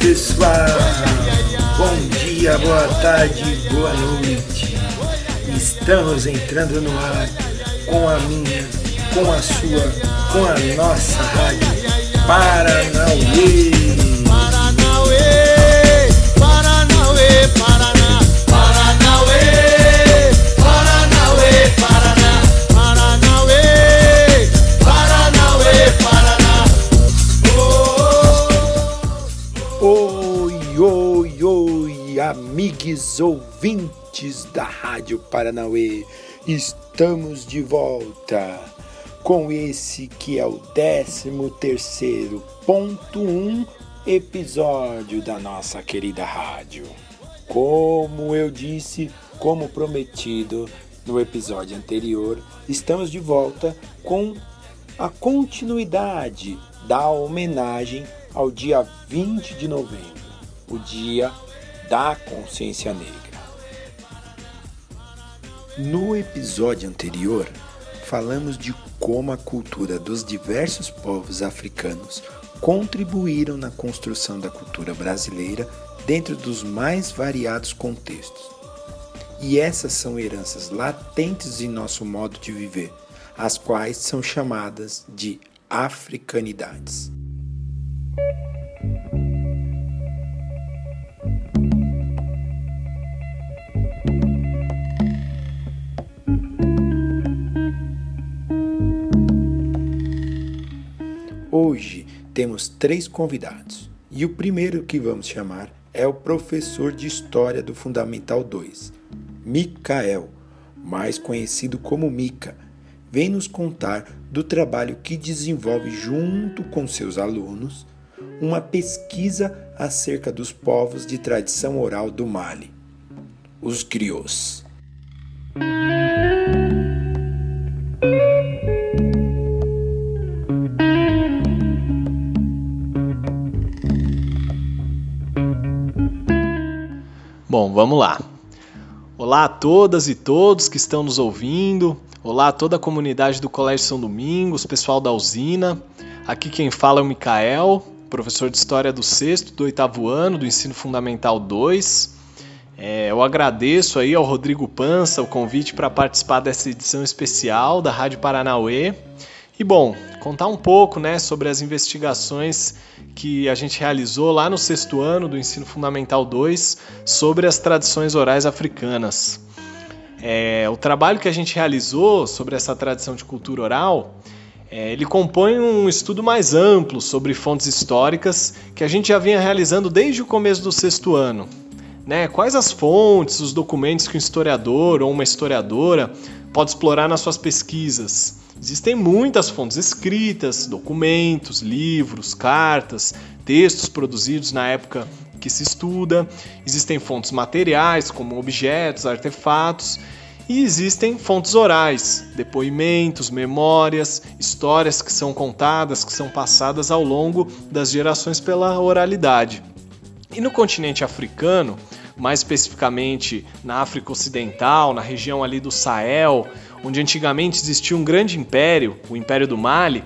pessoal! Bom dia, boa tarde, boa noite. Estamos entrando no ar com a minha, com a sua, com a nossa rádio Paranauê. Ouvintes da Rádio Paranauê. Estamos de volta com esse que é o 13 terceiro ponto um episódio da nossa querida rádio. Como eu disse, como prometido no episódio anterior, estamos de volta com a continuidade da homenagem ao dia 20 de novembro, o Dia da Consciência Negra. No episódio anterior, falamos de como a cultura dos diversos povos africanos contribuíram na construção da cultura brasileira dentro dos mais variados contextos. E essas são heranças latentes em nosso modo de viver, as quais são chamadas de africanidades. Temos três convidados e o primeiro que vamos chamar é o professor de História do Fundamental 2, Micael, mais conhecido como Mica. Vem nos contar do trabalho que desenvolve junto com seus alunos uma pesquisa acerca dos povos de tradição oral do Mali, os griots. Vamos lá. Olá a todas e todos que estão nos ouvindo. Olá a toda a comunidade do Colégio São Domingos, pessoal da usina. Aqui quem fala é o Micael, professor de História do sexto, do oitavo ano, do Ensino Fundamental 2. É, eu agradeço aí ao Rodrigo Pança o convite para participar dessa edição especial da Rádio Paranauê. E bom, contar um pouco né, sobre as investigações que a gente realizou lá no sexto ano do Ensino Fundamental 2 sobre as tradições orais africanas. É, o trabalho que a gente realizou sobre essa tradição de cultura oral, é, ele compõe um estudo mais amplo sobre fontes históricas que a gente já vinha realizando desde o começo do sexto ano. Né? Quais as fontes, os documentos que um historiador ou uma historiadora pode explorar nas suas pesquisas? Existem muitas fontes escritas, documentos, livros, cartas, textos produzidos na época que se estuda. Existem fontes materiais, como objetos, artefatos. E existem fontes orais, depoimentos, memórias, histórias que são contadas, que são passadas ao longo das gerações pela oralidade. E no continente africano, mais especificamente na África Ocidental, na região ali do Sahel, onde antigamente existia um grande império, o Império do Mali,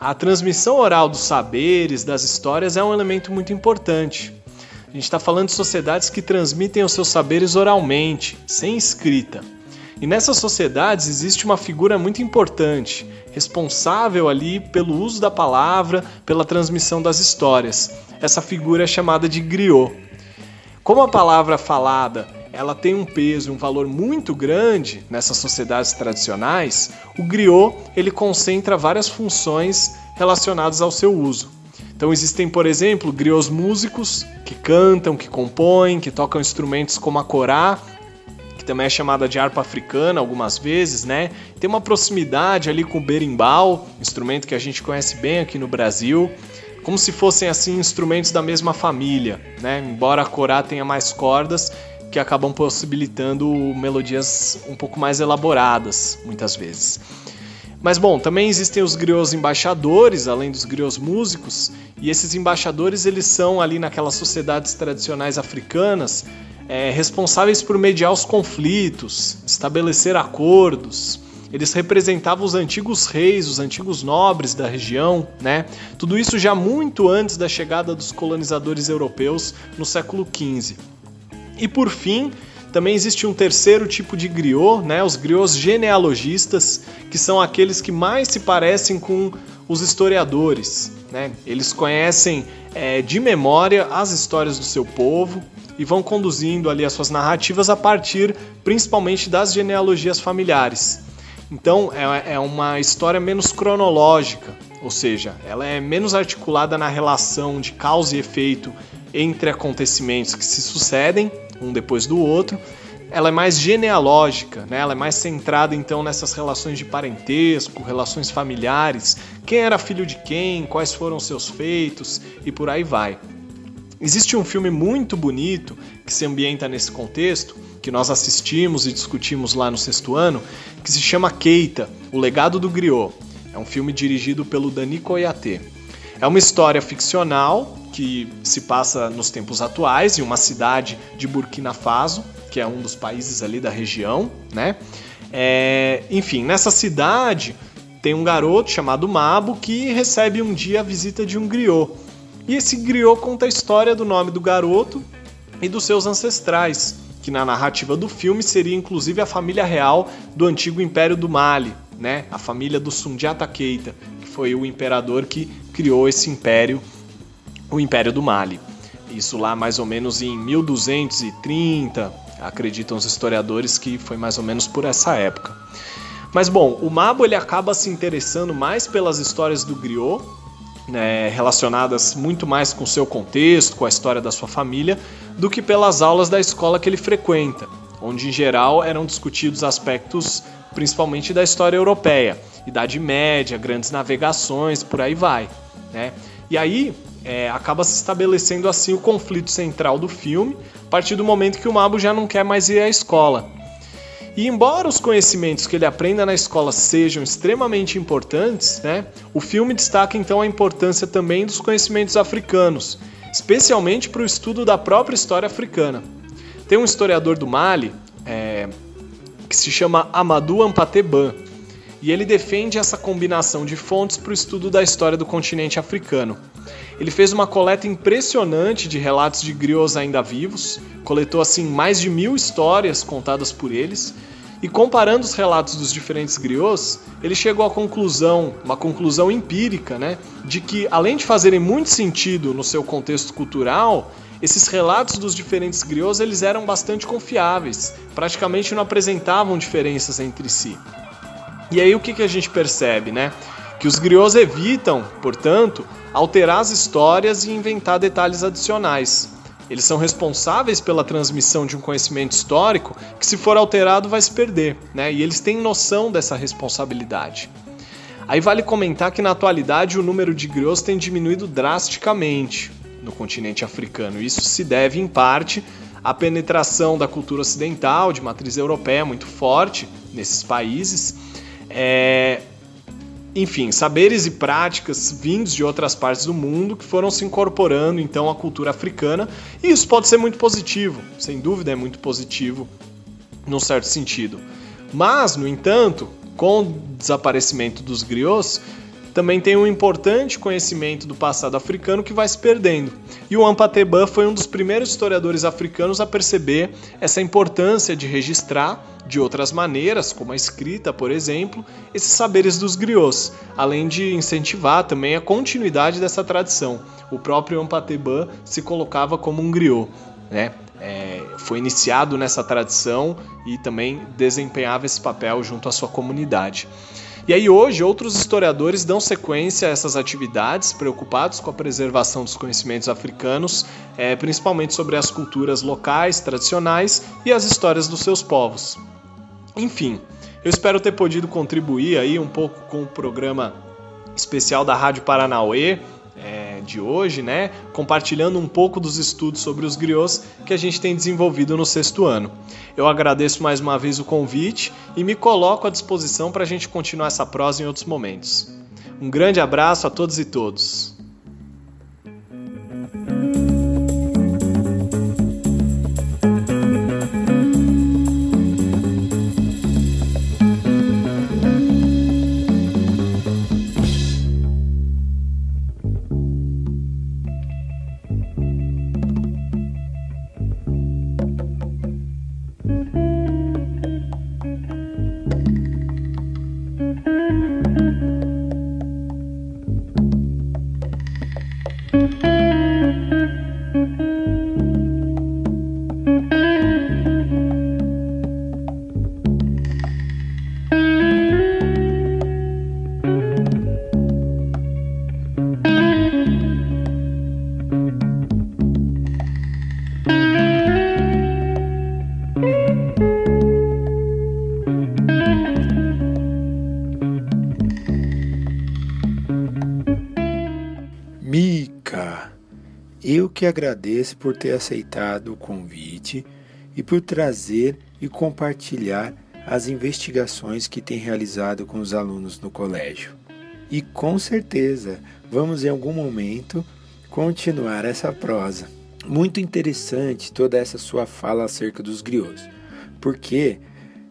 a transmissão oral dos saberes, das histórias é um elemento muito importante. A gente está falando de sociedades que transmitem os seus saberes oralmente, sem escrita. E nessas sociedades existe uma figura muito importante, responsável ali pelo uso da palavra, pela transmissão das histórias. Essa figura é chamada de griot. Como a palavra falada ela tem um peso e um valor muito grande nessas sociedades tradicionais, o griot ele concentra várias funções relacionadas ao seu uso. Então existem, por exemplo, griots músicos que cantam, que compõem, que tocam instrumentos como a corá, que também é chamada de harpa africana algumas vezes, né? Tem uma proximidade ali com o berimbau, instrumento que a gente conhece bem aqui no Brasil, como se fossem assim instrumentos da mesma família, né? Embora a corá tenha mais cordas, que acabam possibilitando melodias um pouco mais elaboradas, muitas vezes. Mas bom, também existem os griots embaixadores, além dos griots músicos, e esses embaixadores eles são ali naquelas sociedades tradicionais africanas é, responsáveis por mediar os conflitos, estabelecer acordos, eles representavam os antigos reis, os antigos nobres da região, né? Tudo isso já muito antes da chegada dos colonizadores europeus no século XV. E por fim, também existe um terceiro tipo de griot, né? Os griots genealogistas, que são aqueles que mais se parecem com os historiadores, né? Eles conhecem é, de memória as histórias do seu povo e vão conduzindo ali as suas narrativas a partir principalmente das genealogias familiares. Então é, é uma história menos cronológica, ou seja, ela é menos articulada na relação de causa e efeito entre acontecimentos que se sucedem um depois do outro. Ela é mais genealógica, né? ela é mais centrada então nessas relações de parentesco, relações familiares, quem era filho de quem, quais foram seus feitos e por aí vai. Existe um filme muito bonito que se ambienta nesse contexto, que nós assistimos e discutimos lá no sexto ano, que se chama Keita, O Legado do Griot. É um filme dirigido pelo Dani Koyate. É uma história ficcional que se passa nos tempos atuais, em uma cidade de Burkina Faso, que é um dos países ali da região, né? É, enfim, nessa cidade tem um garoto chamado Mabo que recebe um dia a visita de um griot. E esse griot conta a história do nome do garoto e dos seus ancestrais, que na narrativa do filme seria inclusive a família real do antigo Império do Mali, né? A família do Sundiata Keita, que foi o imperador que criou esse império o Império do Mali. Isso lá mais ou menos em 1230, acreditam os historiadores que foi mais ou menos por essa época. Mas bom, o Mabo ele acaba se interessando mais pelas histórias do griot, né, relacionadas muito mais com o seu contexto, com a história da sua família, do que pelas aulas da escola que ele frequenta, onde em geral eram discutidos aspectos principalmente da história europeia, Idade Média, grandes navegações, por aí vai. Né? E aí é, acaba se estabelecendo assim o conflito central do filme, a partir do momento que o Mabo já não quer mais ir à escola. E embora os conhecimentos que ele aprenda na escola sejam extremamente importantes, né, o filme destaca então a importância também dos conhecimentos africanos, especialmente para o estudo da própria história africana. Tem um historiador do Mali é, que se chama Amadou Ampateban, e ele defende essa combinação de fontes para o estudo da história do continente africano. Ele fez uma coleta impressionante de relatos de griots ainda vivos, coletou assim mais de mil histórias contadas por eles, e comparando os relatos dos diferentes griots, ele chegou à conclusão, uma conclusão empírica, né, de que além de fazerem muito sentido no seu contexto cultural, esses relatos dos diferentes griots eles eram bastante confiáveis, praticamente não apresentavam diferenças entre si. E aí o que, que a gente percebe, né? Que os griots evitam, portanto, alterar as histórias e inventar detalhes adicionais. Eles são responsáveis pela transmissão de um conhecimento histórico que, se for alterado, vai se perder, né? E eles têm noção dessa responsabilidade. Aí vale comentar que na atualidade o número de griots tem diminuído drasticamente no continente africano. Isso se deve, em parte, à penetração da cultura ocidental, de matriz europeia muito forte nesses países. É, enfim, saberes e práticas vindos de outras partes do mundo que foram se incorporando então à cultura africana, e isso pode ser muito positivo, sem dúvida é muito positivo num certo sentido. Mas, no entanto, com o desaparecimento dos griots, também tem um importante conhecimento do passado africano que vai se perdendo. E o Ampateban foi um dos primeiros historiadores africanos a perceber essa importância de registrar de outras maneiras, como a escrita, por exemplo, esses saberes dos griots, além de incentivar também a continuidade dessa tradição. O próprio Ampateban se colocava como um griot, né? É, foi iniciado nessa tradição e também desempenhava esse papel junto à sua comunidade. E aí hoje outros historiadores dão sequência a essas atividades, preocupados com a preservação dos conhecimentos africanos, é, principalmente sobre as culturas locais, tradicionais e as histórias dos seus povos. Enfim, eu espero ter podido contribuir aí um pouco com o programa especial da Rádio Paranauê de hoje, né? Compartilhando um pouco dos estudos sobre os griots que a gente tem desenvolvido no sexto ano. Eu agradeço mais uma vez o convite e me coloco à disposição para a gente continuar essa prosa em outros momentos. Um grande abraço a todos e todos. Que agradeço por ter aceitado o convite e por trazer e compartilhar as investigações que tem realizado com os alunos no colégio. E com certeza vamos em algum momento continuar essa prosa. Muito interessante toda essa sua fala acerca dos griots, porque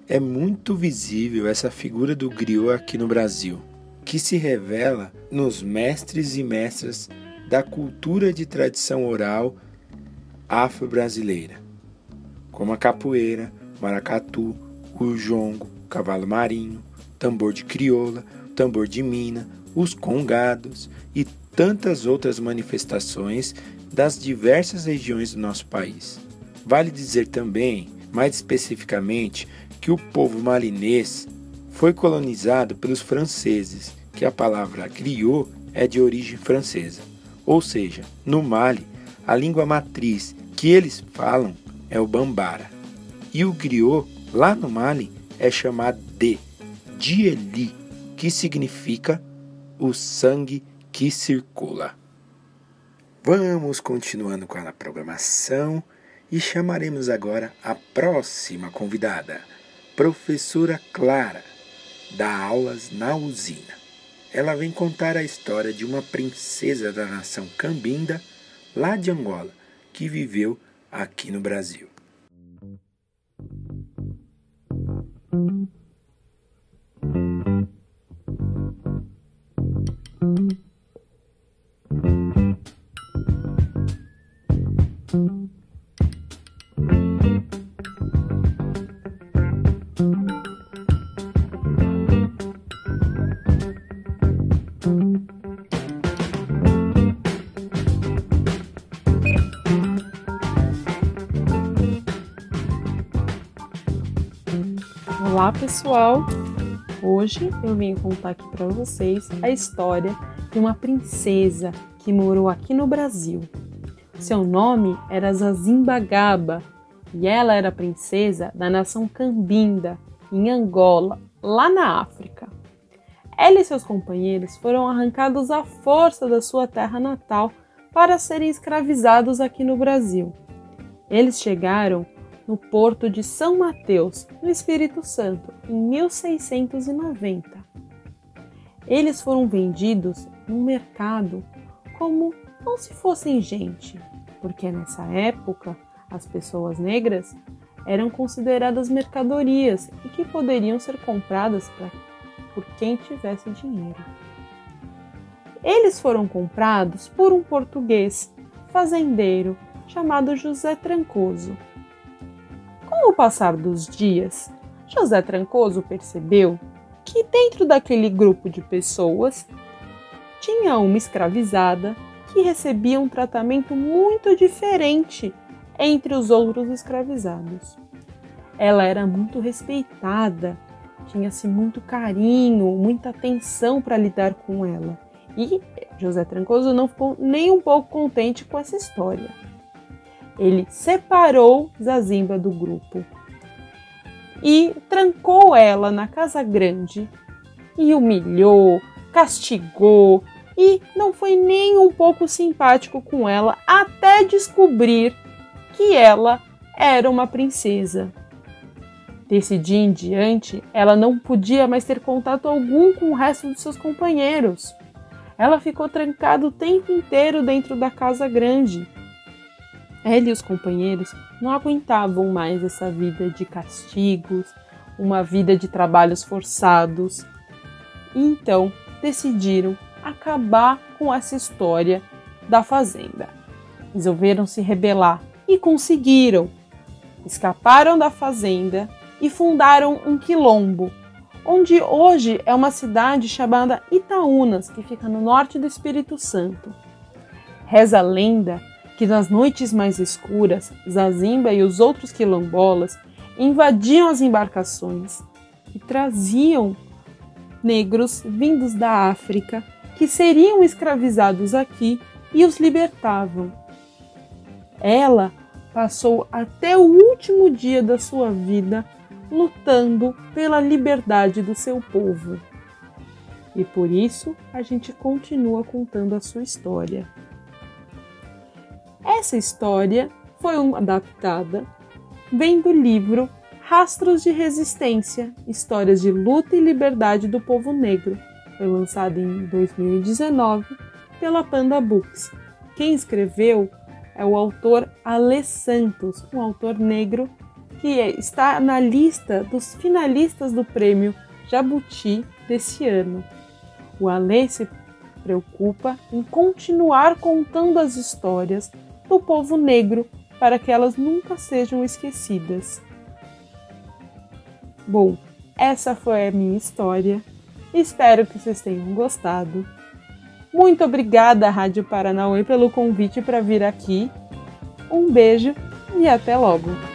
é muito visível essa figura do griot aqui no Brasil, que se revela nos mestres e mestras da cultura de tradição oral afro-brasileira, como a capoeira, maracatu, o jongo, cavalo marinho, tambor de crioula, tambor de mina, os congados e tantas outras manifestações das diversas regiões do nosso país. Vale dizer também, mais especificamente, que o povo malinês foi colonizado pelos franceses, que a palavra griot é de origem francesa. Ou seja, no Mali, a língua matriz que eles falam é o bambara. E o griot, lá no Mali, é chamado de dieli, que significa o sangue que circula. Vamos continuando com a programação e chamaremos agora a próxima convidada, professora Clara, da aulas na usina. Ela vem contar a história de uma princesa da nação Cambinda, lá de Angola, que viveu aqui no Brasil. Olá pessoal! Hoje eu vim contar aqui para vocês a história de uma princesa que morou aqui no Brasil. Seu nome era Zazimbagaba e ela era princesa da nação Cambinda, em Angola, lá na África. Ela e seus companheiros foram arrancados à força da sua terra natal para serem escravizados aqui no Brasil. Eles chegaram no porto de São Mateus, no Espírito Santo, em 1690. Eles foram vendidos no mercado como não se fossem gente, porque nessa época as pessoas negras eram consideradas mercadorias e que poderiam ser compradas pra, por quem tivesse dinheiro. Eles foram comprados por um português fazendeiro chamado José Trancoso com o passar dos dias, José Trancoso percebeu que dentro daquele grupo de pessoas tinha uma escravizada que recebia um tratamento muito diferente entre os outros escravizados. Ela era muito respeitada, tinha-se muito carinho, muita atenção para lidar com ela. E José Trancoso não ficou nem um pouco contente com essa história ele separou Zazimba do grupo e trancou ela na casa grande e humilhou, castigou e não foi nem um pouco simpático com ela até descobrir que ela era uma princesa. Desse dia em diante, ela não podia mais ter contato algum com o resto dos seus companheiros. Ela ficou trancada o tempo inteiro dentro da casa grande ela e os companheiros não aguentavam mais essa vida de castigos, uma vida de trabalhos forçados. Então decidiram acabar com essa história da fazenda. Resolveram se rebelar e conseguiram. Escaparam da fazenda e fundaram um quilombo, onde hoje é uma cidade chamada Itaúnas, que fica no norte do Espírito Santo. Reza a lenda que nas noites mais escuras, Zazimba e os outros quilombolas invadiam as embarcações e traziam negros vindos da África que seriam escravizados aqui e os libertavam. Ela passou até o último dia da sua vida lutando pela liberdade do seu povo. E por isso a gente continua contando a sua história. Essa história foi adaptada, vem do livro Rastros de Resistência Histórias de Luta e Liberdade do Povo Negro. Foi lançado em 2019 pela Panda Books. Quem escreveu é o autor Ale Santos, um autor negro que está na lista dos finalistas do prêmio Jabuti desse ano. O Ale se preocupa em continuar contando as histórias do povo negro para que elas nunca sejam esquecidas. Bom, essa foi a minha história. Espero que vocês tenham gostado. Muito obrigada, Rádio Paranauê, pelo convite para vir aqui. Um beijo e até logo!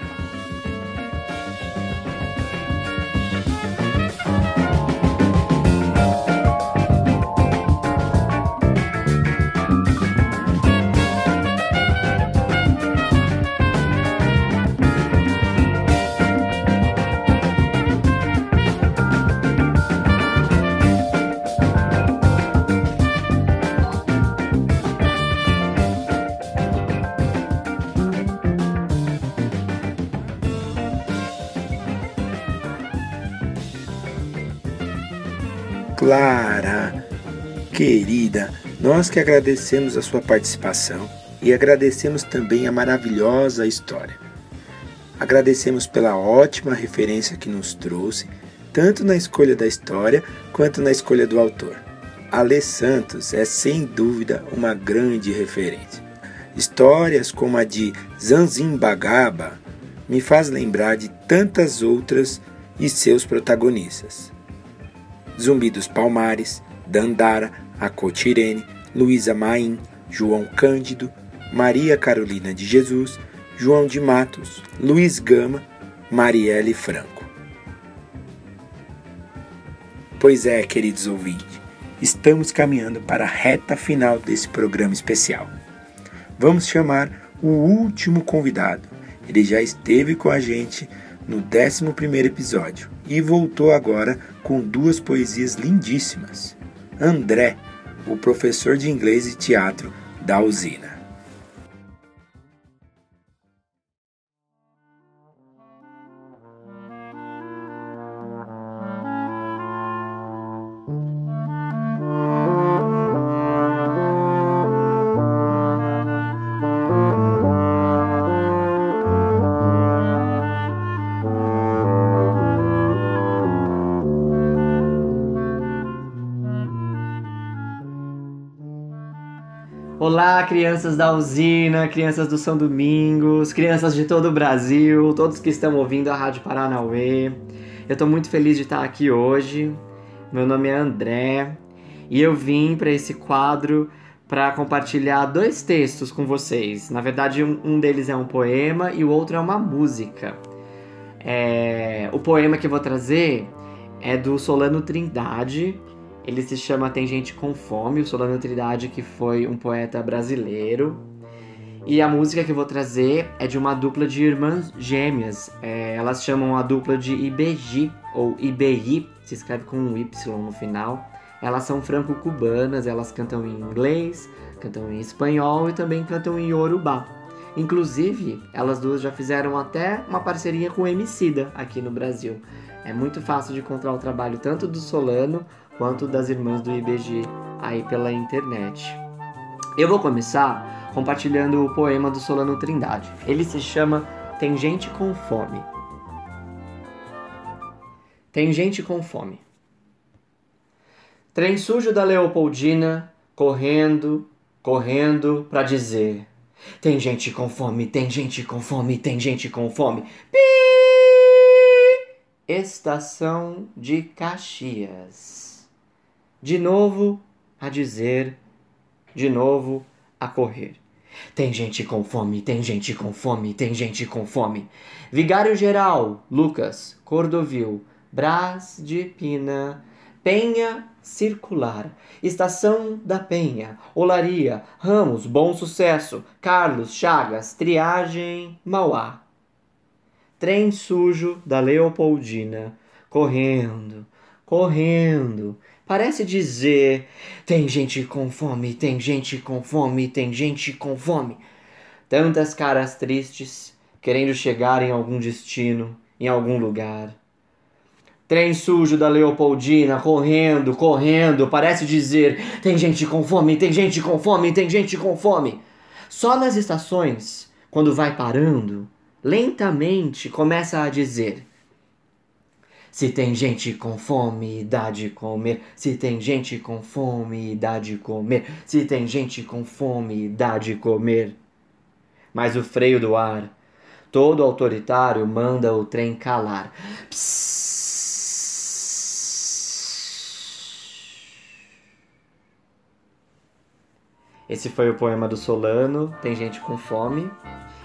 Querida, nós que agradecemos a sua participação e agradecemos também a maravilhosa história. Agradecemos pela ótima referência que nos trouxe, tanto na escolha da história quanto na escolha do autor. Ale Santos é sem dúvida uma grande referência. Histórias como a de Zanzimbagaba me faz lembrar de tantas outras e seus protagonistas. Zumbi dos Palmares, Dandara, Acotirene, Luísa Maim, João Cândido, Maria Carolina de Jesus, João de Matos, Luiz Gama, Marielle Franco. Pois é, queridos ouvintes, estamos caminhando para a reta final desse programa especial. Vamos chamar o último convidado. Ele já esteve com a gente no 11 episódio e voltou agora com duas poesias lindíssimas. André, o professor de inglês e teatro da usina. Crianças da usina, crianças do São Domingos, crianças de todo o Brasil, todos que estão ouvindo a Rádio Paranauê. Eu estou muito feliz de estar aqui hoje. Meu nome é André e eu vim para esse quadro para compartilhar dois textos com vocês. Na verdade, um deles é um poema e o outro é uma música. É... O poema que eu vou trazer é do Solano Trindade, ele se chama Tem Gente com Fome, o Solano Trindade, que foi um poeta brasileiro. E a música que eu vou trazer é de uma dupla de irmãs gêmeas. É, elas chamam a dupla de IBG, ou IBI, se escreve com um Y no final. Elas são franco-cubanas, elas cantam em inglês, cantam em espanhol e também cantam em Yorubá. Inclusive, elas duas já fizeram até uma parceria com o Emicida aqui no Brasil. É muito fácil de encontrar o trabalho tanto do Solano quanto das irmãs do IBG aí pela internet. Eu vou começar compartilhando o poema do Solano Trindade. Ele se chama Tem Gente com Fome. Tem gente com fome. Trem sujo da Leopoldina, correndo, correndo pra dizer: Tem gente com fome, tem gente com fome, tem gente com fome. Pi! Estação de Caxias de novo a dizer, de novo a correr. Tem gente com fome, tem gente com fome, tem gente com fome. Vigário Geral, Lucas, Cordovil, Brás de Pina, Penha Circular, Estação da Penha, Olaria, Ramos, Bom Sucesso, Carlos, Chagas, Triagem, Mauá. Trem sujo da Leopoldina, correndo, correndo, parece dizer: tem gente com fome, tem gente com fome, tem gente com fome. Tantas caras tristes, querendo chegar em algum destino, em algum lugar. Trem sujo da Leopoldina, correndo, correndo, parece dizer: tem gente com fome, tem gente com fome, tem gente com fome. Só nas estações, quando vai parando, lentamente começa a dizer: se tem gente com fome, dá de comer. Se tem gente com fome, dá de comer. Se tem gente com fome, dá de comer. Mas o freio do ar, todo autoritário, manda o trem calar. Psss. Esse foi o poema do Solano, Tem Gente com Fome.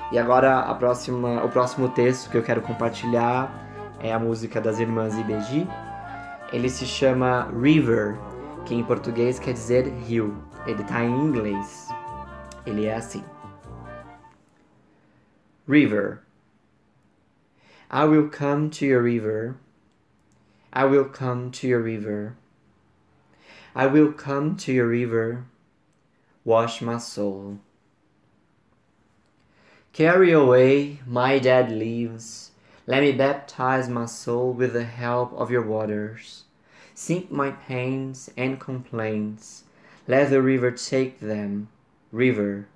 E agora a próxima, o próximo texto que eu quero compartilhar é a música das irmãs Ibeji. Ele se chama River, que em português quer dizer rio. Ele tá em inglês. Ele é assim. River. I will come to your river. I will come to your river. I will come to your river. wash my soul. Carry away my dead leaves, let me baptize my soul with the help of your waters. Sink my pains and complaints, let the river take them, river,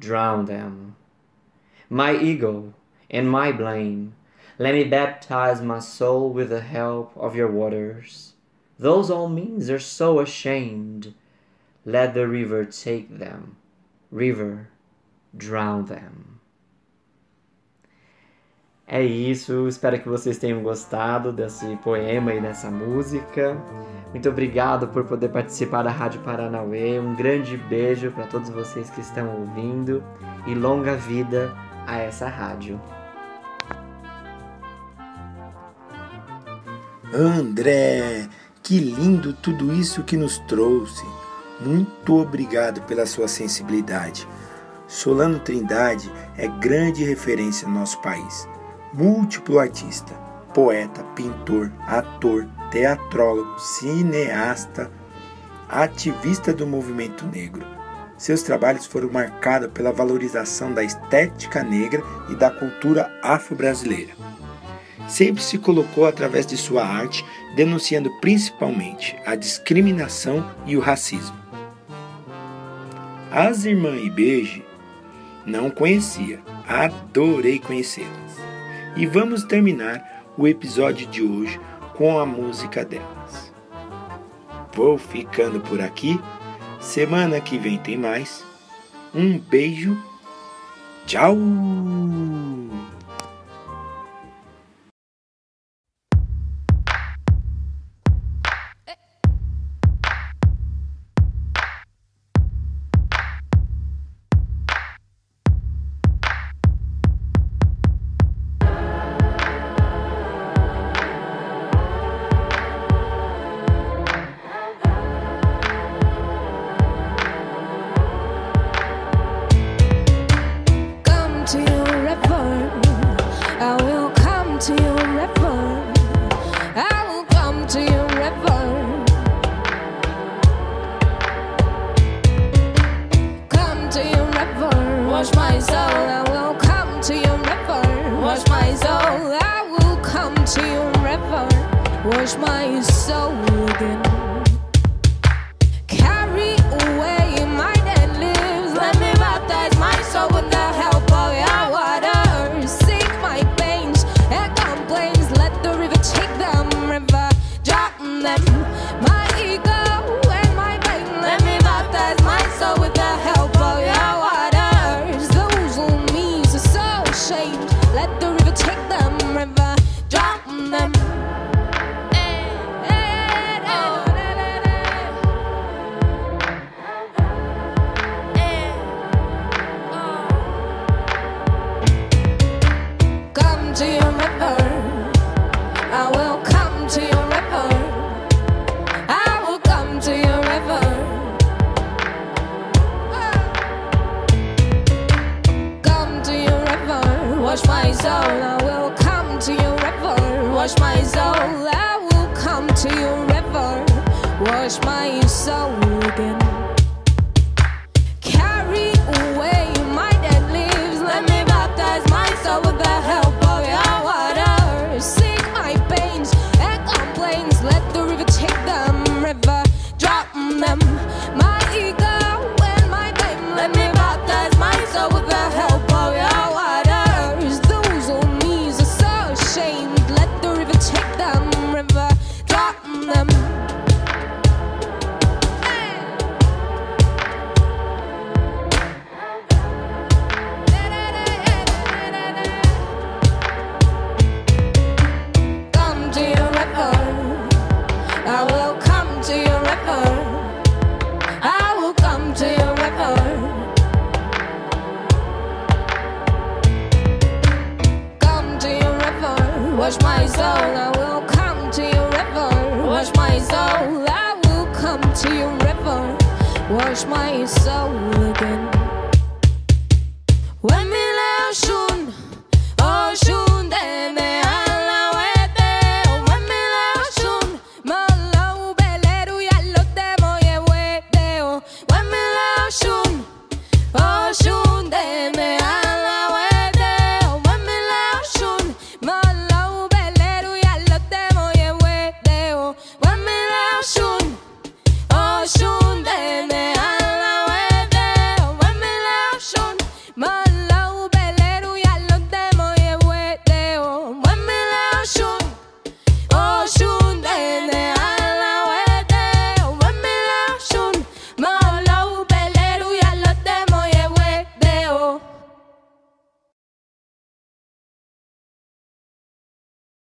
drown them. My ego and my blame, let me baptize my soul with the help of your waters. Those all means are so ashamed Let the river take them. River, drown them. É isso, espero que vocês tenham gostado desse poema e dessa música. Muito obrigado por poder participar da Rádio Paranauê. Um grande beijo para todos vocês que estão ouvindo e longa vida a essa rádio. André, que lindo tudo isso que nos trouxe. Muito obrigado pela sua sensibilidade. Solano Trindade é grande referência no nosso país. Múltiplo artista, poeta, pintor, ator, teatrólogo, cineasta, ativista do movimento negro. Seus trabalhos foram marcados pela valorização da estética negra e da cultura afro-brasileira. Sempre se colocou através de sua arte denunciando principalmente a discriminação e o racismo. As irmãs Ibeje não conhecia, adorei conhecê-las. E vamos terminar o episódio de hoje com a música delas. Vou ficando por aqui. Semana que vem tem mais. Um beijo. Tchau!